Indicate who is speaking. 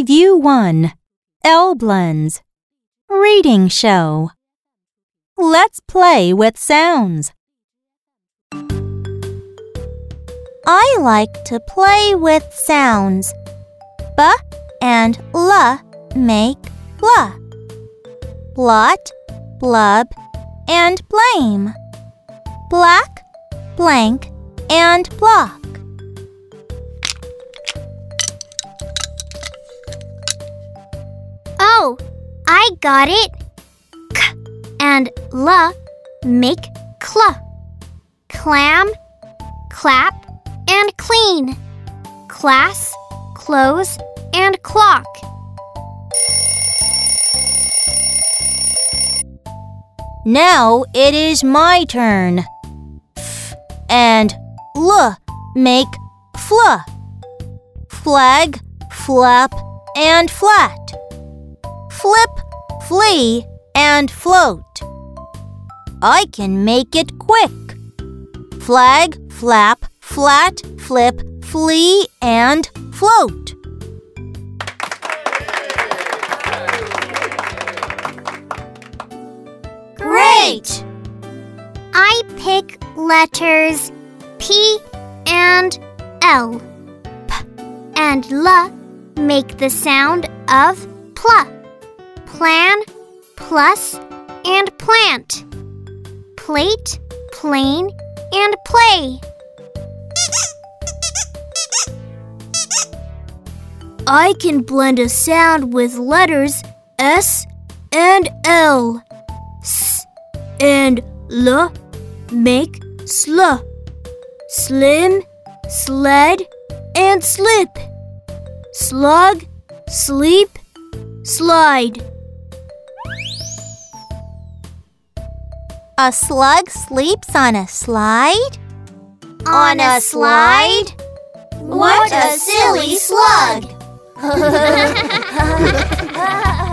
Speaker 1: Review 1 L Blends Reading Show. Let's play with sounds.
Speaker 2: I like to play with sounds. B and L make blah. Blot, blub, and blame. Black, blank, and block.
Speaker 3: I got it. K and L make cl. Clam, clap, and clean. Class, close, and clock.
Speaker 2: Now it is my turn. F and L make fl. Flag, flap, and flat. Flip, flee, and float. I can make it quick. Flag, flap, flat, flip, flee, and float.
Speaker 3: Great! I pick letters P and L. P and L make the sound of pl. Plan, plus, and plant. Plate, plane, and play. I can blend a sound with letters S and L. S and L make sl. Slim, sled, and slip. Slug, sleep, slide.
Speaker 2: A slug sleeps on a slide?
Speaker 3: On a slide?
Speaker 2: What a silly slug!